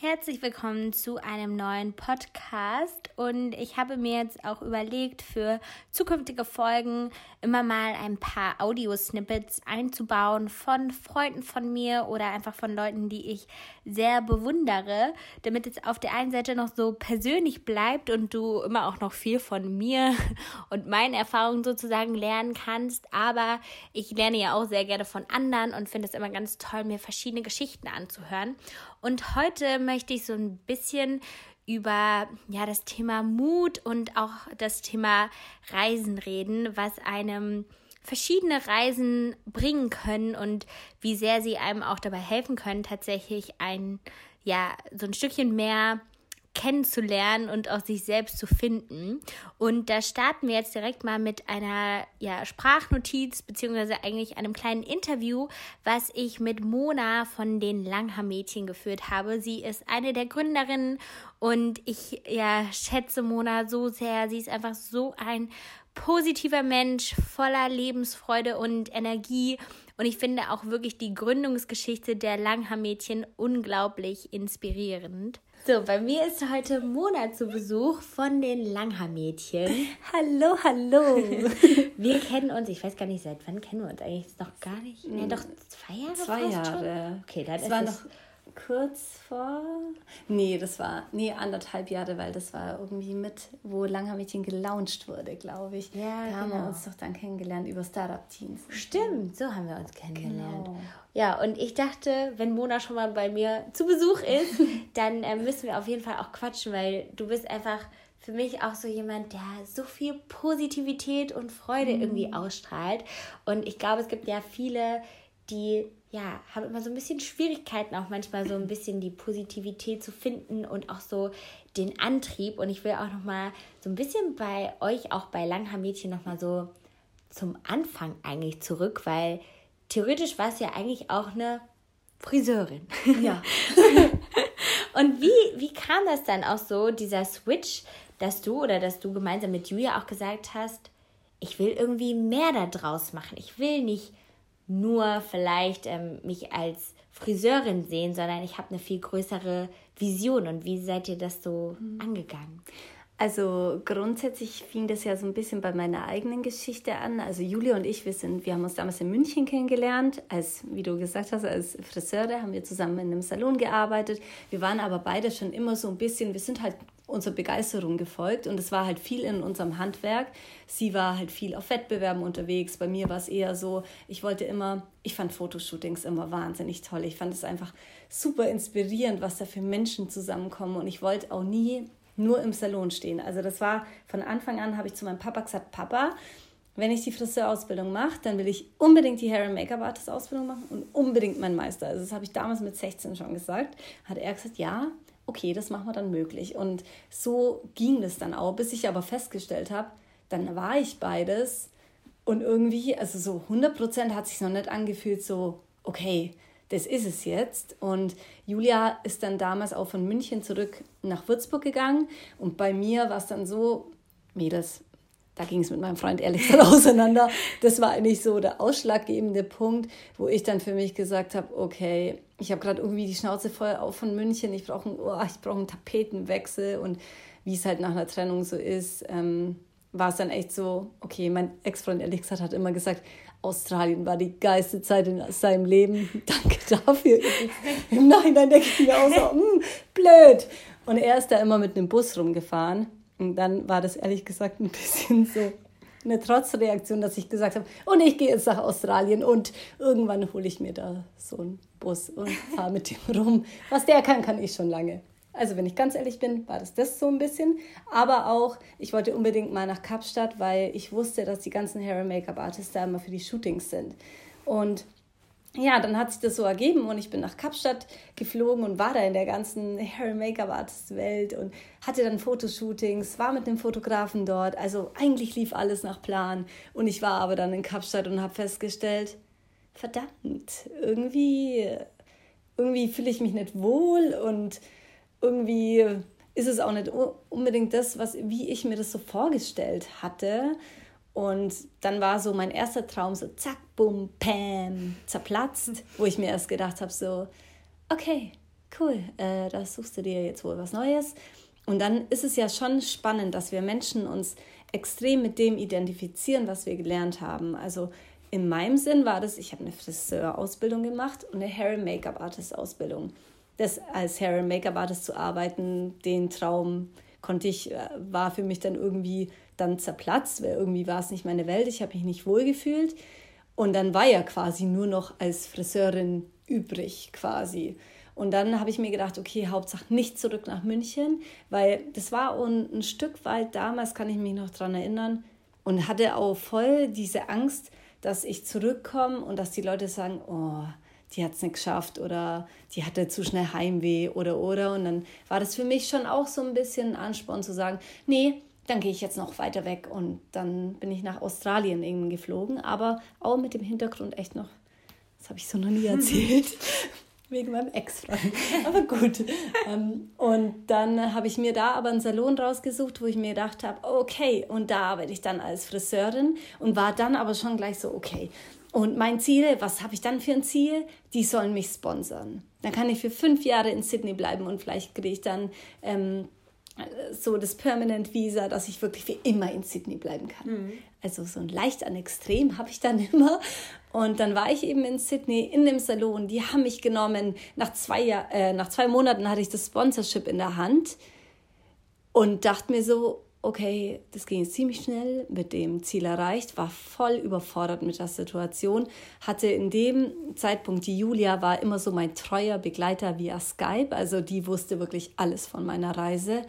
Herzlich willkommen zu einem neuen Podcast und ich habe mir jetzt auch überlegt, für zukünftige Folgen immer mal ein paar Audio-Snippets einzubauen von Freunden von mir oder einfach von Leuten, die ich sehr bewundere, damit es auf der einen Seite noch so persönlich bleibt und du immer auch noch viel von mir und meinen Erfahrungen sozusagen lernen kannst. Aber ich lerne ja auch sehr gerne von anderen und finde es immer ganz toll, mir verschiedene Geschichten anzuhören. Und heute möchte ich so ein bisschen über ja das Thema Mut und auch das Thema Reisen reden, was einem verschiedene Reisen bringen können und wie sehr sie einem auch dabei helfen können, tatsächlich ein ja so ein Stückchen mehr kennenzulernen und auch sich selbst zu finden. Und da starten wir jetzt direkt mal mit einer ja, Sprachnotiz, beziehungsweise eigentlich einem kleinen Interview, was ich mit Mona von den Langhaar-Mädchen geführt habe. Sie ist eine der Gründerinnen und ich ja, schätze Mona so sehr. Sie ist einfach so ein positiver Mensch, voller Lebensfreude und Energie. Und ich finde auch wirklich die Gründungsgeschichte der Langhaar-Mädchen unglaublich inspirierend. So, bei mir ist heute Mona zu Besuch von den Langhaar-Mädchen. Hallo, hallo. Wir kennen uns, ich weiß gar nicht, seit wann kennen wir uns eigentlich? Noch gar nicht? Ja, doch zwei Jahre Zwei Jahre. Schon? Okay, dann das ist war es noch kurz vor. Nee, das war. Nee, anderthalb Jahre, weil das war irgendwie mit, wo Langhaar-Mädchen gelauncht wurde, glaube ich. Ja, da haben wir genau. uns doch dann kennengelernt über Startup-Teams. Stimmt, so haben wir uns kennengelernt. Genau. Ja, und ich dachte, wenn Mona schon mal bei mir zu Besuch ist, dann äh, müssen wir auf jeden Fall auch quatschen, weil du bist einfach für mich auch so jemand, der so viel Positivität und Freude irgendwie ausstrahlt. Und ich glaube, es gibt ja viele, die ja, haben immer so ein bisschen Schwierigkeiten, auch manchmal so ein bisschen die Positivität zu finden und auch so den Antrieb. Und ich will auch nochmal so ein bisschen bei euch, auch bei Langhaar-Mädchen, nochmal so zum Anfang eigentlich zurück, weil theoretisch war es ja eigentlich auch eine Friseurin. Ja. Und wie, wie kam das dann auch so, dieser Switch, dass du oder dass du gemeinsam mit Julia auch gesagt hast, ich will irgendwie mehr da draus machen. Ich will nicht nur vielleicht ähm, mich als Friseurin sehen, sondern ich habe eine viel größere Vision. Und wie seid ihr das so angegangen? Also grundsätzlich fing das ja so ein bisschen bei meiner eigenen Geschichte an. Also Julia und ich, wir sind, wir haben uns damals in München kennengelernt, als, wie du gesagt hast, als Friseure haben wir zusammen in einem Salon gearbeitet. Wir waren aber beide schon immer so ein bisschen, wir sind halt unserer Begeisterung gefolgt und es war halt viel in unserem Handwerk. Sie war halt viel auf Wettbewerben unterwegs. Bei mir war es eher so, ich wollte immer, ich fand Fotoshootings immer wahnsinnig toll. Ich fand es einfach super inspirierend, was da für Menschen zusammenkommen und ich wollte auch nie nur im Salon stehen. Also das war von Anfang an, habe ich zu meinem Papa gesagt, Papa, wenn ich die Friseurausbildung mache, dann will ich unbedingt die Hair and Make-up Artist Ausbildung machen und unbedingt meinen Meister. Also das habe ich damals mit 16 schon gesagt. Hat er gesagt, ja, okay, das machen wir dann möglich. Und so ging das dann auch, bis ich aber festgestellt habe, dann war ich beides und irgendwie, also so 100 Prozent hat sich noch nicht angefühlt, so, okay, das ist es jetzt. Und Julia ist dann damals auch von München zurück nach Würzburg gegangen. Und bei mir war es dann so, Mädels, da ging es mit meinem Freund ehrlich auseinander. Das war eigentlich so der ausschlaggebende Punkt, wo ich dann für mich gesagt habe, okay, ich habe gerade irgendwie die Schnauze voll auf von München. Ich brauche einen, oh, ich brauche einen Tapetenwechsel und wie es halt nach einer Trennung so ist, ähm, war es dann echt so, okay, mein Ex-Freund gesagt hat immer gesagt, Australien war die geilste Zeit in seinem Leben. Danke dafür. Im Nachhinein denke ich mir auch so, hm, blöd. Und er ist da immer mit einem Bus rumgefahren. Und dann war das ehrlich gesagt ein bisschen so eine Trotzreaktion, dass ich gesagt habe, und ich gehe jetzt nach Australien und irgendwann hole ich mir da so einen Bus und fahre mit dem rum. Was der kann, kann ich schon lange. Also wenn ich ganz ehrlich bin, war das das so ein bisschen. Aber auch, ich wollte unbedingt mal nach Kapstadt, weil ich wusste, dass die ganzen Hair- and Make-up-Artists da immer für die Shootings sind. Und ja, dann hat sich das so ergeben und ich bin nach Kapstadt geflogen und war da in der ganzen Hair- and Make-up-Artist-Welt und hatte dann Fotoshootings, war mit einem Fotografen dort. Also eigentlich lief alles nach Plan. Und ich war aber dann in Kapstadt und habe festgestellt, verdammt, irgendwie, irgendwie fühle ich mich nicht wohl und irgendwie ist es auch nicht unbedingt das, was, wie ich mir das so vorgestellt hatte. Und dann war so mein erster Traum so zack, bum, pam, zerplatzt, wo ich mir erst gedacht habe, so, okay, cool, äh, da suchst du dir jetzt wohl was Neues. Und dann ist es ja schon spannend, dass wir Menschen uns extrem mit dem identifizieren, was wir gelernt haben. Also in meinem Sinn war das, ich habe eine Friseurausbildung gemacht und eine Hair- and Make-up-Artist-Ausbildung. Das als Hair- and Make-up-Artist zu arbeiten, den Traum konnte ich, äh, war für mich dann irgendwie dann zerplatzt, weil irgendwie war es nicht meine Welt, ich habe mich nicht wohl gefühlt. Und dann war ja quasi nur noch als Friseurin übrig quasi. Und dann habe ich mir gedacht, okay, Hauptsache nicht zurück nach München, weil das war ein, Stück weit damals, kann ich mich noch daran erinnern, und hatte auch voll diese Angst, dass ich zurückkomme und dass die Leute sagen, oh, die hat es nicht geschafft oder die hatte zu schnell Heimweh oder oder. Und dann war das für mich schon auch so ein bisschen ein Ansporn zu sagen, nee, dann gehe ich jetzt noch weiter weg und dann bin ich nach Australien irgendwie geflogen, aber auch mit dem Hintergrund echt noch, das habe ich so noch nie erzählt, wegen meinem Ex-Freund. Aber gut. Ähm, und dann habe ich mir da aber einen Salon rausgesucht, wo ich mir gedacht habe, okay, und da arbeite ich dann als Friseurin und war dann aber schon gleich so, okay. Und mein Ziel, was habe ich dann für ein Ziel? Die sollen mich sponsern. Dann kann ich für fünf Jahre in Sydney bleiben und vielleicht kriege ich dann ähm, so das Permanent Visa, dass ich wirklich für immer in Sydney bleiben kann. Mhm. Also so ein leicht an Extrem habe ich dann immer. Und dann war ich eben in Sydney in dem Salon. Die haben mich genommen. Nach zwei, Jahr, äh, nach zwei Monaten hatte ich das Sponsorship in der Hand und dachte mir so, okay, das ging ziemlich schnell, mit dem Ziel erreicht, war voll überfordert mit der Situation, hatte in dem Zeitpunkt, die Julia war immer so mein treuer Begleiter via Skype, also die wusste wirklich alles von meiner Reise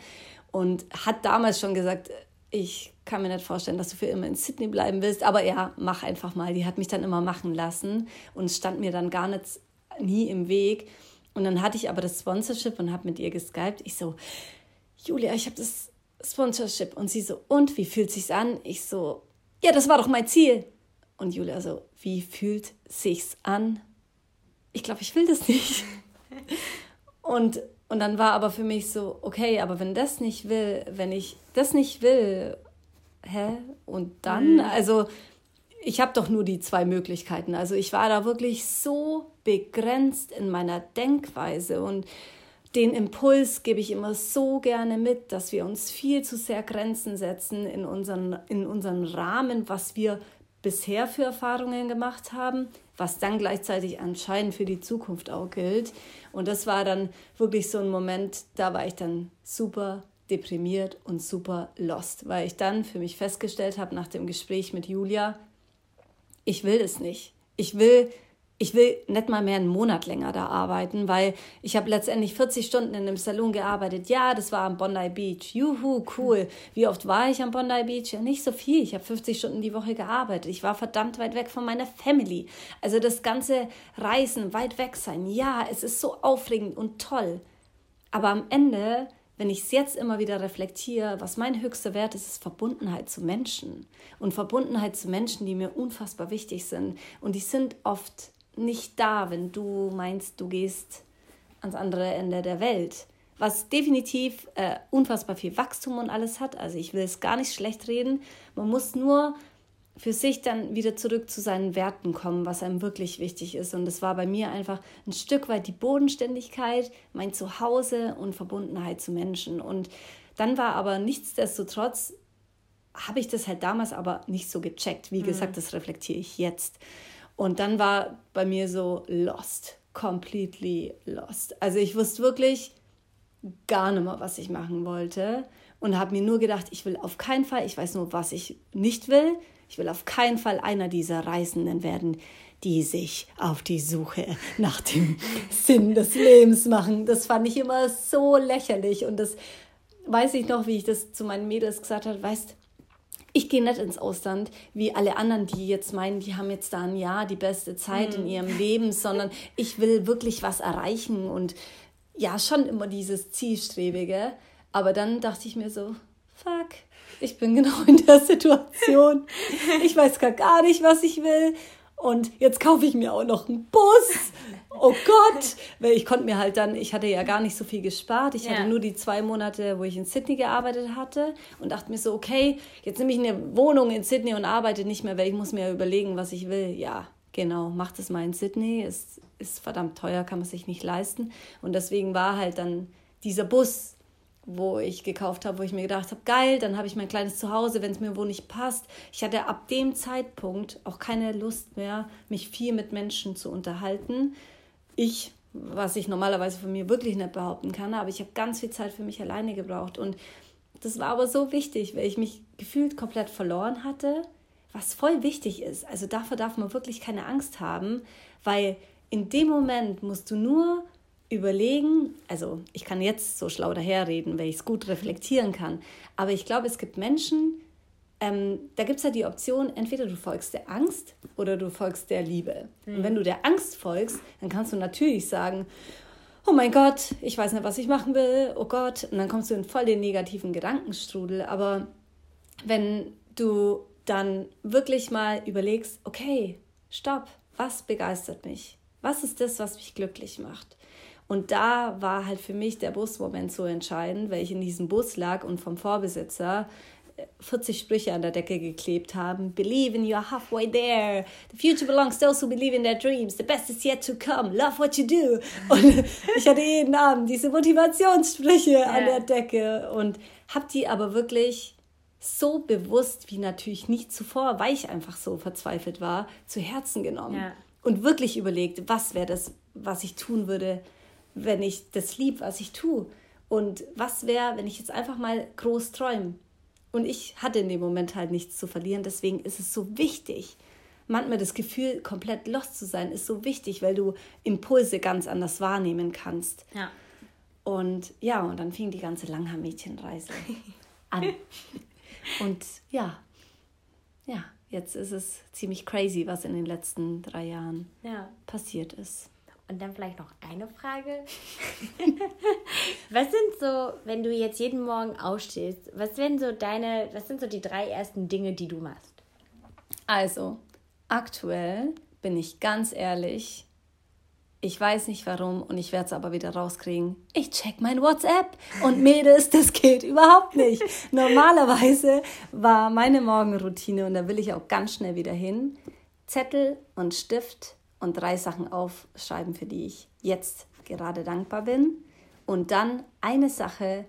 und hat damals schon gesagt, ich kann mir nicht vorstellen, dass du für immer in Sydney bleiben willst, aber ja, mach einfach mal. Die hat mich dann immer machen lassen und stand mir dann gar nicht nie im Weg. Und dann hatte ich aber das Sponsorship und habe mit ihr geskypt. Ich so, Julia, ich habe das Sponsorship. Und sie so, und wie fühlt sich's an? Ich so, ja, das war doch mein Ziel. Und Julia so, wie fühlt sich's an? Ich glaube, ich will das nicht. und, und dann war aber für mich so, okay, aber wenn das nicht will, wenn ich das nicht will hä? Und dann, mhm. also ich habe doch nur die zwei Möglichkeiten. Also ich war da wirklich so begrenzt in meiner Denkweise und den Impuls gebe ich immer so gerne mit, dass wir uns viel zu sehr Grenzen setzen in unseren, in unseren Rahmen, was wir bisher für Erfahrungen gemacht haben, was dann gleichzeitig anscheinend für die Zukunft auch gilt. Und das war dann wirklich so ein Moment, da war ich dann super deprimiert und super lost, weil ich dann für mich festgestellt habe nach dem Gespräch mit Julia, ich will es nicht. Ich will ich will nicht mal mehr einen Monat länger da arbeiten, weil ich habe letztendlich 40 Stunden in einem Salon gearbeitet. Ja, das war am Bondi Beach. Juhu, cool. Wie oft war ich am Bondi Beach? Ja, nicht so viel. Ich habe 50 Stunden die Woche gearbeitet. Ich war verdammt weit weg von meiner Family. Also das ganze Reisen, weit weg sein. Ja, es ist so aufregend und toll. Aber am Ende wenn ich es jetzt immer wieder reflektiere, was mein höchster Wert ist, ist Verbundenheit zu Menschen. Und Verbundenheit zu Menschen, die mir unfassbar wichtig sind. Und die sind oft nicht da, wenn du meinst, du gehst ans andere Ende der Welt. Was definitiv äh, unfassbar viel Wachstum und alles hat. Also ich will es gar nicht schlecht reden. Man muss nur für sich dann wieder zurück zu seinen Werten kommen, was einem wirklich wichtig ist. Und das war bei mir einfach ein Stück weit die Bodenständigkeit, mein Zuhause und Verbundenheit zu Menschen. Und dann war aber nichtsdestotrotz, habe ich das halt damals aber nicht so gecheckt. Wie mhm. gesagt, das reflektiere ich jetzt. Und dann war bei mir so lost, completely lost. Also ich wusste wirklich gar nicht mehr, was ich machen wollte und habe mir nur gedacht, ich will auf keinen Fall, ich weiß nur, was ich nicht will ich will auf keinen Fall einer dieser Reisenden werden, die sich auf die Suche nach dem Sinn des Lebens machen. Das fand ich immer so lächerlich. Und das weiß ich noch, wie ich das zu meinen Mädels gesagt habe, weißt ich gehe nicht ins Ausland wie alle anderen, die jetzt meinen, die haben jetzt da ein Jahr die beste Zeit mhm. in ihrem Leben, sondern ich will wirklich was erreichen und ja, schon immer dieses Zielstrebige. Aber dann dachte ich mir so, fuck, ich bin genau in der Situation. Ich weiß gar, gar nicht, was ich will. Und jetzt kaufe ich mir auch noch einen Bus. Oh Gott, weil ich konnte mir halt dann, ich hatte ja gar nicht so viel gespart. Ich ja. hatte nur die zwei Monate, wo ich in Sydney gearbeitet hatte und dachte mir so, okay, jetzt nehme ich eine Wohnung in Sydney und arbeite nicht mehr, weil ich muss mir ja überlegen, was ich will. Ja, genau, mach das mal in Sydney. Ist ist verdammt teuer, kann man sich nicht leisten. Und deswegen war halt dann dieser Bus, wo ich gekauft habe, wo ich mir gedacht habe, geil, dann habe ich mein kleines Zuhause, wenn es mir wo nicht passt. Ich hatte ab dem Zeitpunkt auch keine Lust mehr, mich viel mit Menschen zu unterhalten. Ich, was ich normalerweise von mir wirklich nicht behaupten kann, aber ich habe ganz viel Zeit für mich alleine gebraucht. Und das war aber so wichtig, weil ich mich gefühlt komplett verloren hatte, was voll wichtig ist. Also davor darf man wirklich keine Angst haben, weil in dem Moment musst du nur überlegen, also ich kann jetzt so schlau daherreden, weil ich es gut reflektieren kann, aber ich glaube, es gibt Menschen, ähm, da gibt es ja die Option, entweder du folgst der Angst oder du folgst der Liebe. Mhm. Und wenn du der Angst folgst, dann kannst du natürlich sagen, oh mein Gott, ich weiß nicht, was ich machen will, oh Gott, und dann kommst du in voll den negativen Gedankenstrudel. Aber wenn du dann wirklich mal überlegst, okay, stopp, was begeistert mich? Was ist das, was mich glücklich macht? Und da war halt für mich der Busmoment so entscheidend, weil ich in diesem Bus lag und vom Vorbesitzer 40 äh, Sprüche an der Decke geklebt haben. Believe in you're halfway there. The future belongs to those who believe in their dreams. The best is yet to come. Love what you do. Und ich hatte jeden Abend diese Motivationssprüche yeah. an der Decke und habe die aber wirklich so bewusst wie natürlich nicht zuvor, weil ich einfach so verzweifelt war, zu Herzen genommen. Yeah. Und wirklich überlegt, was wäre das, was ich tun würde, wenn ich das lieb, was ich tue. Und was wäre, wenn ich jetzt einfach mal groß träume? Und ich hatte in dem Moment halt nichts zu verlieren. Deswegen ist es so wichtig. Manchmal das Gefühl, komplett lost zu sein, ist so wichtig, weil du Impulse ganz anders wahrnehmen kannst. Ja. Und ja, und dann fing die ganze Langhaar-Mädchenreise an. und ja, ja, jetzt ist es ziemlich crazy, was in den letzten drei Jahren ja. passiert ist. Und dann vielleicht noch eine Frage. was sind so, wenn du jetzt jeden Morgen aufstehst, was sind so deine, was sind so die drei ersten Dinge, die du machst? Also, aktuell bin ich ganz ehrlich, ich weiß nicht warum und ich werde es aber wieder rauskriegen. Ich check mein WhatsApp und Mädels, das geht überhaupt nicht. Normalerweise war meine Morgenroutine und da will ich auch ganz schnell wieder hin. Zettel und Stift und drei Sachen aufschreiben, für die ich jetzt gerade dankbar bin. Und dann eine Sache,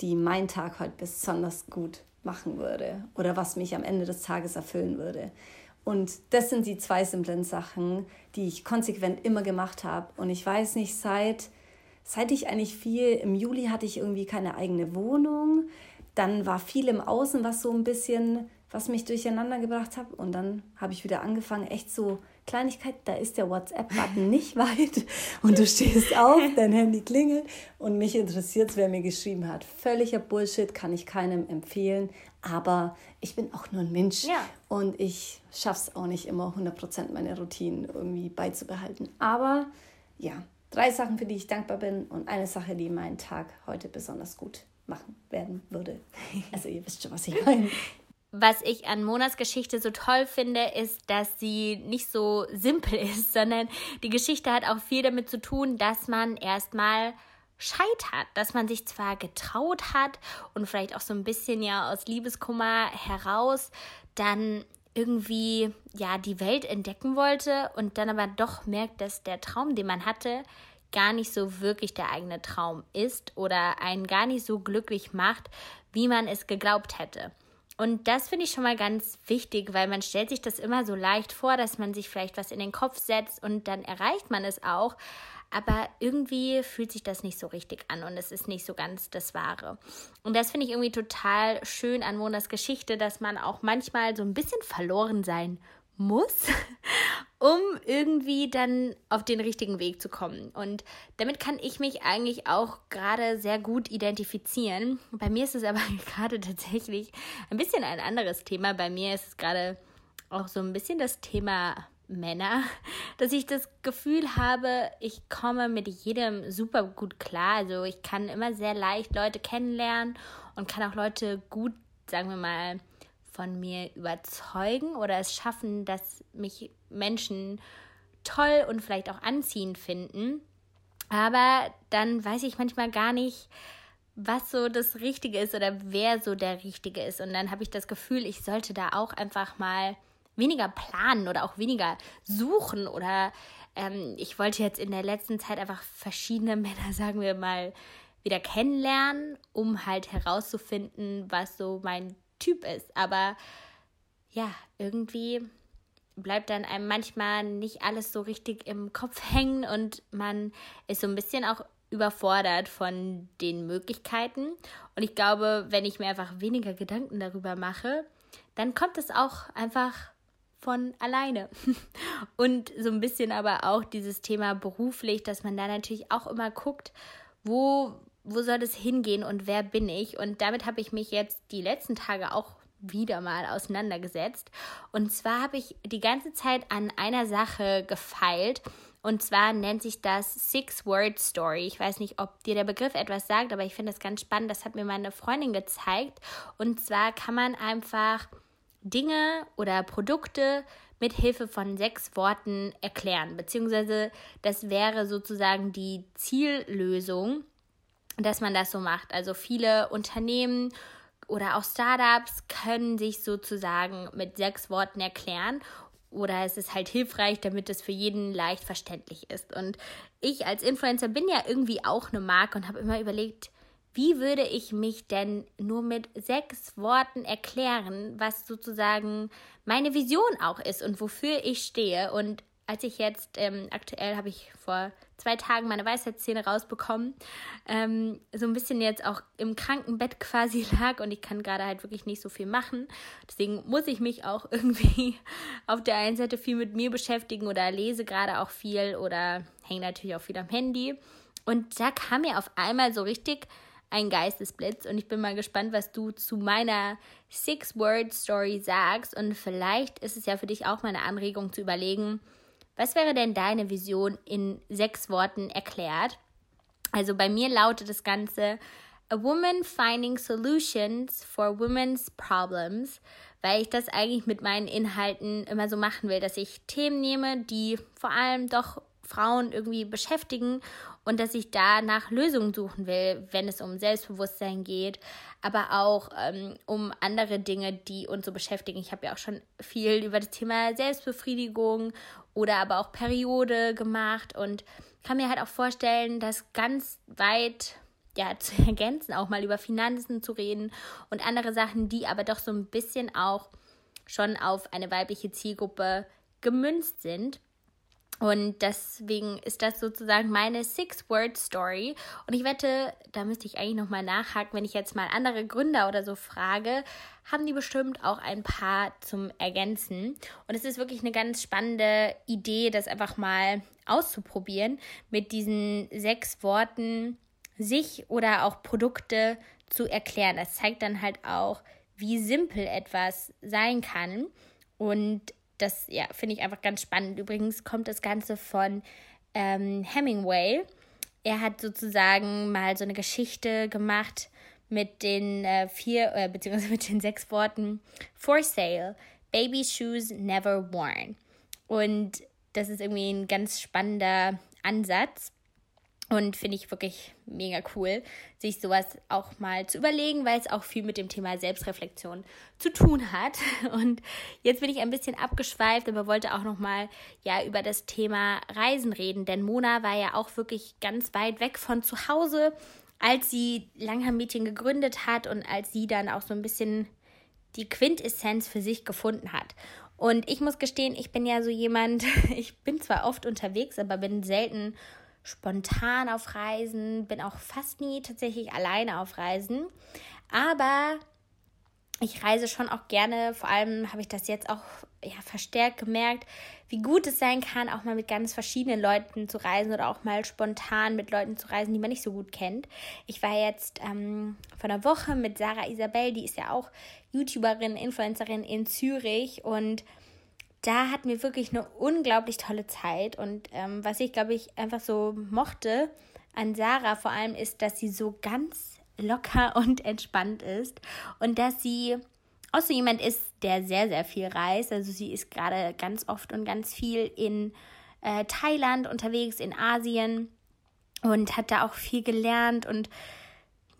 die meinen Tag heute besonders gut machen würde oder was mich am Ende des Tages erfüllen würde. Und das sind die zwei simplen Sachen, die ich konsequent immer gemacht habe. Und ich weiß nicht, seit, seit ich eigentlich viel, im Juli hatte ich irgendwie keine eigene Wohnung. Dann war viel im Außen, was so ein bisschen, was mich durcheinander gebracht hat. Und dann habe ich wieder angefangen, echt so Kleinigkeit, da ist der WhatsApp-Button nicht weit und du stehst auf, dein Handy klingelt und mich interessiert es, wer mir geschrieben hat. Völliger Bullshit, kann ich keinem empfehlen, aber ich bin auch nur ein Mensch ja. und ich schaffe es auch nicht immer 100% meine Routinen irgendwie beizubehalten. Aber ja, drei Sachen, für die ich dankbar bin und eine Sache, die meinen Tag heute besonders gut machen werden würde. Also ihr wisst schon, was ich meine was ich an Monas Geschichte so toll finde, ist, dass sie nicht so simpel ist, sondern die Geschichte hat auch viel damit zu tun, dass man erstmal scheitert, dass man sich zwar getraut hat und vielleicht auch so ein bisschen ja aus Liebeskummer heraus dann irgendwie ja die Welt entdecken wollte und dann aber doch merkt, dass der Traum, den man hatte, gar nicht so wirklich der eigene Traum ist oder einen gar nicht so glücklich macht, wie man es geglaubt hätte. Und das finde ich schon mal ganz wichtig, weil man stellt sich das immer so leicht vor, dass man sich vielleicht was in den Kopf setzt und dann erreicht man es auch. Aber irgendwie fühlt sich das nicht so richtig an und es ist nicht so ganz das Wahre. Und das finde ich irgendwie total schön an Monas Geschichte, dass man auch manchmal so ein bisschen verloren sein muss, um irgendwie dann auf den richtigen Weg zu kommen. Und damit kann ich mich eigentlich auch gerade sehr gut identifizieren. Bei mir ist es aber gerade tatsächlich ein bisschen ein anderes Thema. Bei mir ist es gerade auch so ein bisschen das Thema Männer, dass ich das Gefühl habe, ich komme mit jedem super gut klar. Also ich kann immer sehr leicht Leute kennenlernen und kann auch Leute gut, sagen wir mal, von mir überzeugen oder es schaffen, dass mich Menschen toll und vielleicht auch anziehend finden. Aber dann weiß ich manchmal gar nicht, was so das Richtige ist oder wer so der Richtige ist. Und dann habe ich das Gefühl, ich sollte da auch einfach mal weniger planen oder auch weniger suchen oder ähm, ich wollte jetzt in der letzten Zeit einfach verschiedene Männer, sagen wir mal, wieder kennenlernen, um halt herauszufinden, was so mein Typ ist. Aber ja, irgendwie bleibt dann einem manchmal nicht alles so richtig im Kopf hängen und man ist so ein bisschen auch überfordert von den Möglichkeiten. Und ich glaube, wenn ich mir einfach weniger Gedanken darüber mache, dann kommt es auch einfach von alleine. Und so ein bisschen aber auch dieses Thema beruflich, dass man da natürlich auch immer guckt, wo, wo soll es hingehen und wer bin ich? Und damit habe ich mich jetzt die letzten Tage auch wieder mal auseinandergesetzt. Und zwar habe ich die ganze Zeit an einer Sache gefeilt. Und zwar nennt sich das Six-Word-Story. Ich weiß nicht, ob dir der Begriff etwas sagt, aber ich finde das ganz spannend. Das hat mir meine Freundin gezeigt. Und zwar kann man einfach Dinge oder Produkte mit Hilfe von sechs Worten erklären. Beziehungsweise das wäre sozusagen die Ziellösung, dass man das so macht. Also viele Unternehmen oder auch Startups können sich sozusagen mit sechs Worten erklären oder es ist halt hilfreich, damit es für jeden leicht verständlich ist. Und ich als Influencer bin ja irgendwie auch eine Marke und habe immer überlegt, wie würde ich mich denn nur mit sechs Worten erklären, was sozusagen meine Vision auch ist und wofür ich stehe. Und als ich jetzt, ähm, aktuell habe ich vor zwei Tagen meine Weisheitszähne rausbekommen, ähm, so ein bisschen jetzt auch im Krankenbett quasi lag und ich kann gerade halt wirklich nicht so viel machen. Deswegen muss ich mich auch irgendwie auf der einen Seite viel mit mir beschäftigen oder lese gerade auch viel oder hänge natürlich auch viel am Handy. Und da kam mir auf einmal so richtig ein Geistesblitz und ich bin mal gespannt, was du zu meiner Six-Word-Story sagst und vielleicht ist es ja für dich auch mal eine Anregung zu überlegen, was wäre denn deine Vision in sechs Worten erklärt? Also bei mir lautet das Ganze A Woman Finding Solutions for Women's Problems, weil ich das eigentlich mit meinen Inhalten immer so machen will, dass ich Themen nehme, die vor allem doch Frauen irgendwie beschäftigen und dass ich da nach Lösungen suchen will, wenn es um Selbstbewusstsein geht, aber auch ähm, um andere Dinge, die uns so beschäftigen. Ich habe ja auch schon viel über das Thema Selbstbefriedigung oder aber auch Periode gemacht und kann mir halt auch vorstellen, das ganz weit ja, zu ergänzen, auch mal über Finanzen zu reden und andere Sachen, die aber doch so ein bisschen auch schon auf eine weibliche Zielgruppe gemünzt sind. Und deswegen ist das sozusagen meine Six-Word-Story. Und ich wette, da müsste ich eigentlich nochmal nachhaken, wenn ich jetzt mal andere Gründer oder so frage, haben die bestimmt auch ein paar zum Ergänzen. Und es ist wirklich eine ganz spannende Idee, das einfach mal auszuprobieren, mit diesen sechs Worten sich oder auch Produkte zu erklären. Das zeigt dann halt auch, wie simpel etwas sein kann. Und das ja, finde ich einfach ganz spannend. Übrigens kommt das Ganze von ähm, Hemingway. Er hat sozusagen mal so eine Geschichte gemacht mit den äh, vier, äh, beziehungsweise mit den sechs Worten For sale, Baby Shoes never worn. Und das ist irgendwie ein ganz spannender Ansatz. Und finde ich wirklich mega cool, sich sowas auch mal zu überlegen, weil es auch viel mit dem Thema Selbstreflexion zu tun hat. Und jetzt bin ich ein bisschen abgeschweift, aber wollte auch noch mal ja über das Thema Reisen reden, denn Mona war ja auch wirklich ganz weit weg von zu Hause, als sie Langham Mädchen gegründet hat und als sie dann auch so ein bisschen die Quintessenz für sich gefunden hat. Und ich muss gestehen, ich bin ja so jemand, ich bin zwar oft unterwegs, aber bin selten spontan auf Reisen, bin auch fast nie tatsächlich alleine auf Reisen. Aber ich reise schon auch gerne, vor allem habe ich das jetzt auch ja, verstärkt gemerkt, wie gut es sein kann, auch mal mit ganz verschiedenen Leuten zu reisen oder auch mal spontan mit Leuten zu reisen, die man nicht so gut kennt. Ich war jetzt ähm, vor einer Woche mit Sarah Isabel, die ist ja auch YouTuberin, Influencerin in Zürich und da hatten wir wirklich eine unglaublich tolle Zeit. Und ähm, was ich, glaube ich, einfach so mochte an Sarah vor allem ist, dass sie so ganz locker und entspannt ist und dass sie auch so jemand ist, der sehr, sehr viel reist. Also sie ist gerade ganz oft und ganz viel in äh, Thailand unterwegs, in Asien und hat da auch viel gelernt und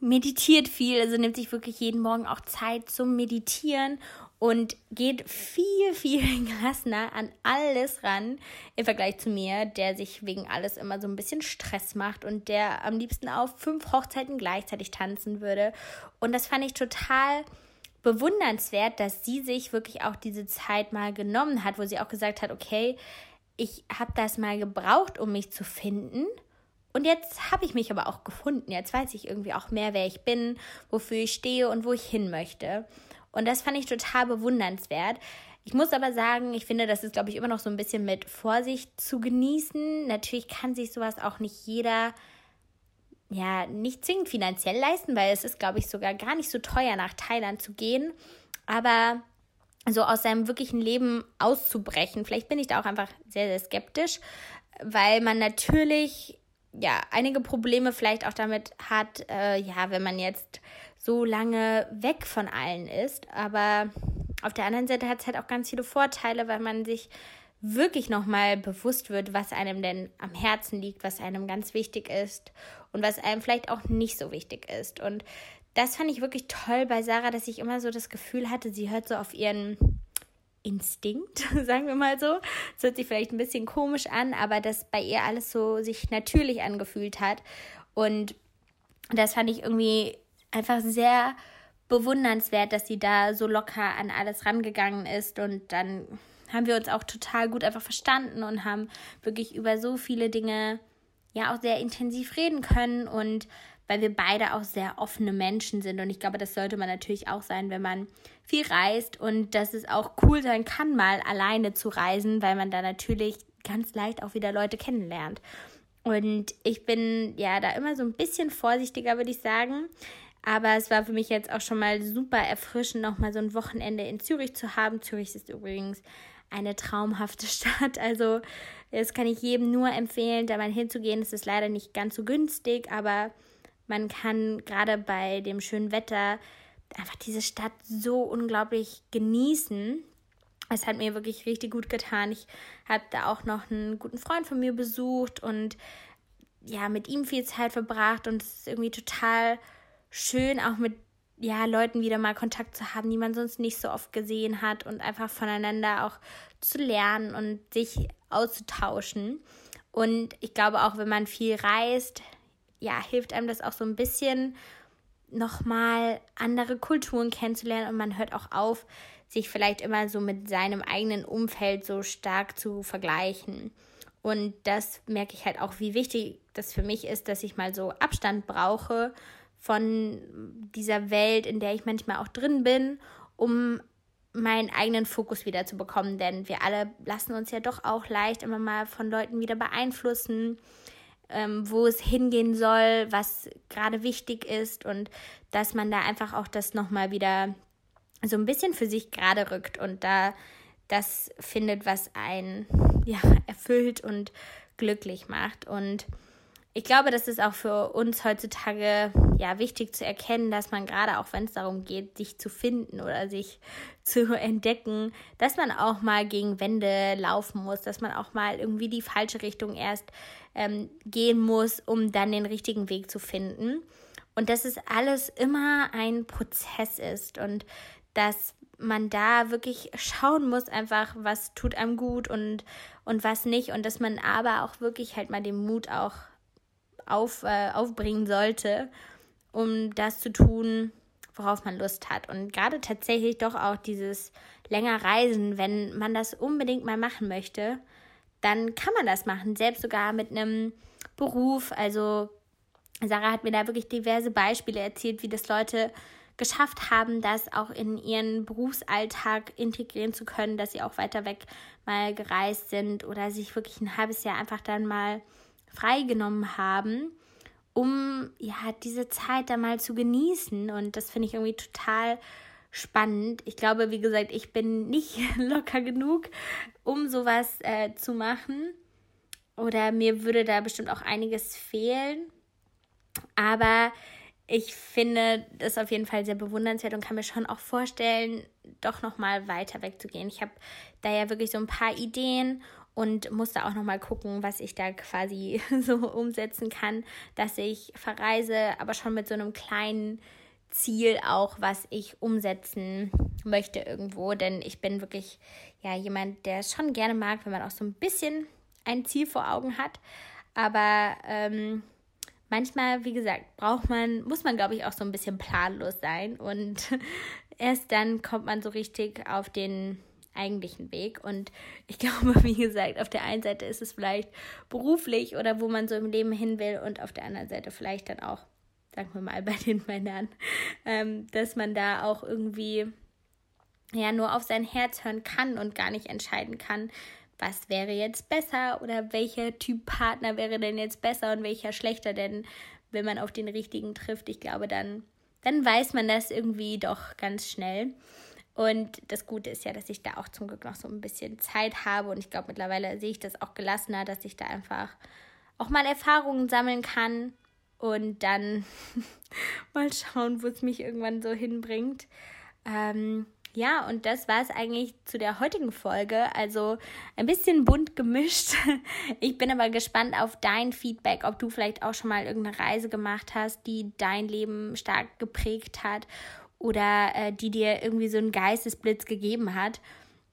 meditiert viel, also nimmt sich wirklich jeden Morgen auch Zeit zum Meditieren und geht viel, viel gelassener an alles ran im Vergleich zu mir, der sich wegen alles immer so ein bisschen Stress macht und der am liebsten auf fünf Hochzeiten gleichzeitig tanzen würde. Und das fand ich total bewundernswert, dass sie sich wirklich auch diese Zeit mal genommen hat, wo sie auch gesagt hat, okay, ich habe das mal gebraucht, um mich zu finden. Und jetzt habe ich mich aber auch gefunden. Jetzt weiß ich irgendwie auch mehr, wer ich bin, wofür ich stehe und wo ich hin möchte. Und das fand ich total bewundernswert. Ich muss aber sagen, ich finde, das ist, glaube ich, immer noch so ein bisschen mit Vorsicht zu genießen. Natürlich kann sich sowas auch nicht jeder, ja, nicht zwingend finanziell leisten, weil es ist, glaube ich, sogar gar nicht so teuer, nach Thailand zu gehen. Aber so aus seinem wirklichen Leben auszubrechen, vielleicht bin ich da auch einfach sehr, sehr skeptisch, weil man natürlich ja einige Probleme vielleicht auch damit hat, äh, ja, wenn man jetzt so lange weg von allen ist. Aber auf der anderen Seite hat es halt auch ganz viele Vorteile, weil man sich wirklich nochmal bewusst wird, was einem denn am Herzen liegt, was einem ganz wichtig ist und was einem vielleicht auch nicht so wichtig ist. Und das fand ich wirklich toll bei Sarah, dass ich immer so das Gefühl hatte, sie hört so auf ihren Instinkt, sagen wir mal so. Das hört sich vielleicht ein bisschen komisch an, aber dass bei ihr alles so sich natürlich angefühlt hat. Und das fand ich irgendwie einfach sehr bewundernswert, dass sie da so locker an alles rangegangen ist und dann haben wir uns auch total gut einfach verstanden und haben wirklich über so viele Dinge ja auch sehr intensiv reden können und weil wir beide auch sehr offene Menschen sind und ich glaube, das sollte man natürlich auch sein, wenn man viel reist und dass es auch cool sein kann, mal alleine zu reisen, weil man da natürlich ganz leicht auch wieder Leute kennenlernt. Und ich bin ja da immer so ein bisschen vorsichtiger, würde ich sagen. Aber es war für mich jetzt auch schon mal super erfrischend, nochmal so ein Wochenende in Zürich zu haben. Zürich ist übrigens eine traumhafte Stadt. Also, das kann ich jedem nur empfehlen, da mal hinzugehen. Es ist leider nicht ganz so günstig, aber man kann gerade bei dem schönen Wetter einfach diese Stadt so unglaublich genießen. Es hat mir wirklich richtig gut getan. Ich habe da auch noch einen guten Freund von mir besucht und ja, mit ihm viel Zeit verbracht und es ist irgendwie total schön, auch mit ja, Leuten wieder mal Kontakt zu haben, die man sonst nicht so oft gesehen hat und einfach voneinander auch zu lernen und sich auszutauschen. Und ich glaube auch, wenn man viel reist, ja, hilft einem das auch so ein bisschen nochmal andere Kulturen kennenzulernen und man hört auch auf, sich vielleicht immer so mit seinem eigenen Umfeld so stark zu vergleichen. Und das merke ich halt auch, wie wichtig das für mich ist, dass ich mal so Abstand brauche von dieser Welt, in der ich manchmal auch drin bin, um meinen eigenen Fokus wieder zu bekommen. Denn wir alle lassen uns ja doch auch leicht immer mal von Leuten wieder beeinflussen, ähm, wo es hingehen soll, was gerade wichtig ist und dass man da einfach auch das nochmal wieder so ein bisschen für sich gerade rückt und da das findet, was einen ja, erfüllt und glücklich macht. Und ich glaube, das ist auch für uns heutzutage ja wichtig zu erkennen, dass man gerade auch wenn es darum geht, sich zu finden oder sich zu entdecken, dass man auch mal gegen Wände laufen muss, dass man auch mal irgendwie die falsche Richtung erst ähm, gehen muss, um dann den richtigen Weg zu finden. Und dass es alles immer ein Prozess ist und dass man da wirklich schauen muss, einfach, was tut einem gut und, und was nicht. Und dass man aber auch wirklich halt mal den Mut auch auf, äh, aufbringen sollte, um das zu tun, worauf man Lust hat. Und gerade tatsächlich doch auch dieses länger Reisen, wenn man das unbedingt mal machen möchte, dann kann man das machen, selbst sogar mit einem Beruf. Also Sarah hat mir da wirklich diverse Beispiele erzählt, wie das Leute geschafft haben, das auch in ihren Berufsalltag integrieren zu können, dass sie auch weiter weg mal gereist sind oder sich wirklich ein halbes Jahr einfach dann mal freigenommen haben, um ja diese Zeit da mal zu genießen. Und das finde ich irgendwie total spannend. Ich glaube, wie gesagt, ich bin nicht locker genug, um sowas äh, zu machen. Oder mir würde da bestimmt auch einiges fehlen. Aber ich finde das auf jeden Fall sehr bewundernswert und kann mir schon auch vorstellen, doch nochmal weiter wegzugehen. Ich habe da ja wirklich so ein paar Ideen und musste auch nochmal gucken, was ich da quasi so umsetzen kann, dass ich verreise, aber schon mit so einem kleinen Ziel auch, was ich umsetzen möchte irgendwo. Denn ich bin wirklich ja jemand, der es schon gerne mag, wenn man auch so ein bisschen ein Ziel vor Augen hat. Aber ähm, manchmal, wie gesagt, braucht man, muss man, glaube ich, auch so ein bisschen planlos sein. Und erst dann kommt man so richtig auf den eigentlichen Weg. Und ich glaube, wie gesagt, auf der einen Seite ist es vielleicht beruflich oder wo man so im Leben hin will und auf der anderen Seite vielleicht dann auch, sagen wir mal, bei den Männern, ähm, dass man da auch irgendwie ja nur auf sein Herz hören kann und gar nicht entscheiden kann, was wäre jetzt besser oder welcher Typ Partner wäre denn jetzt besser und welcher schlechter, denn wenn man auf den richtigen trifft, ich glaube, dann, dann weiß man das irgendwie doch ganz schnell. Und das Gute ist ja, dass ich da auch zum Glück noch so ein bisschen Zeit habe. Und ich glaube, mittlerweile sehe ich das auch gelassener, dass ich da einfach auch mal Erfahrungen sammeln kann und dann mal schauen, wo es mich irgendwann so hinbringt. Ähm, ja, und das war es eigentlich zu der heutigen Folge. Also ein bisschen bunt gemischt. Ich bin aber gespannt auf dein Feedback, ob du vielleicht auch schon mal irgendeine Reise gemacht hast, die dein Leben stark geprägt hat oder äh, die dir irgendwie so einen Geistesblitz gegeben hat.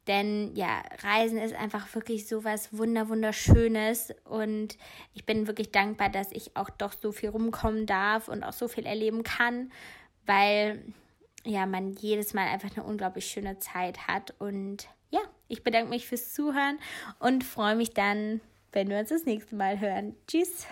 Denn ja, Reisen ist einfach wirklich so was Wunder, Wunderschönes. Und ich bin wirklich dankbar, dass ich auch doch so viel rumkommen darf und auch so viel erleben kann, weil ja, man jedes Mal einfach eine unglaublich schöne Zeit hat. Und ja, ich bedanke mich fürs Zuhören und freue mich dann, wenn wir uns das nächste Mal hören. Tschüss!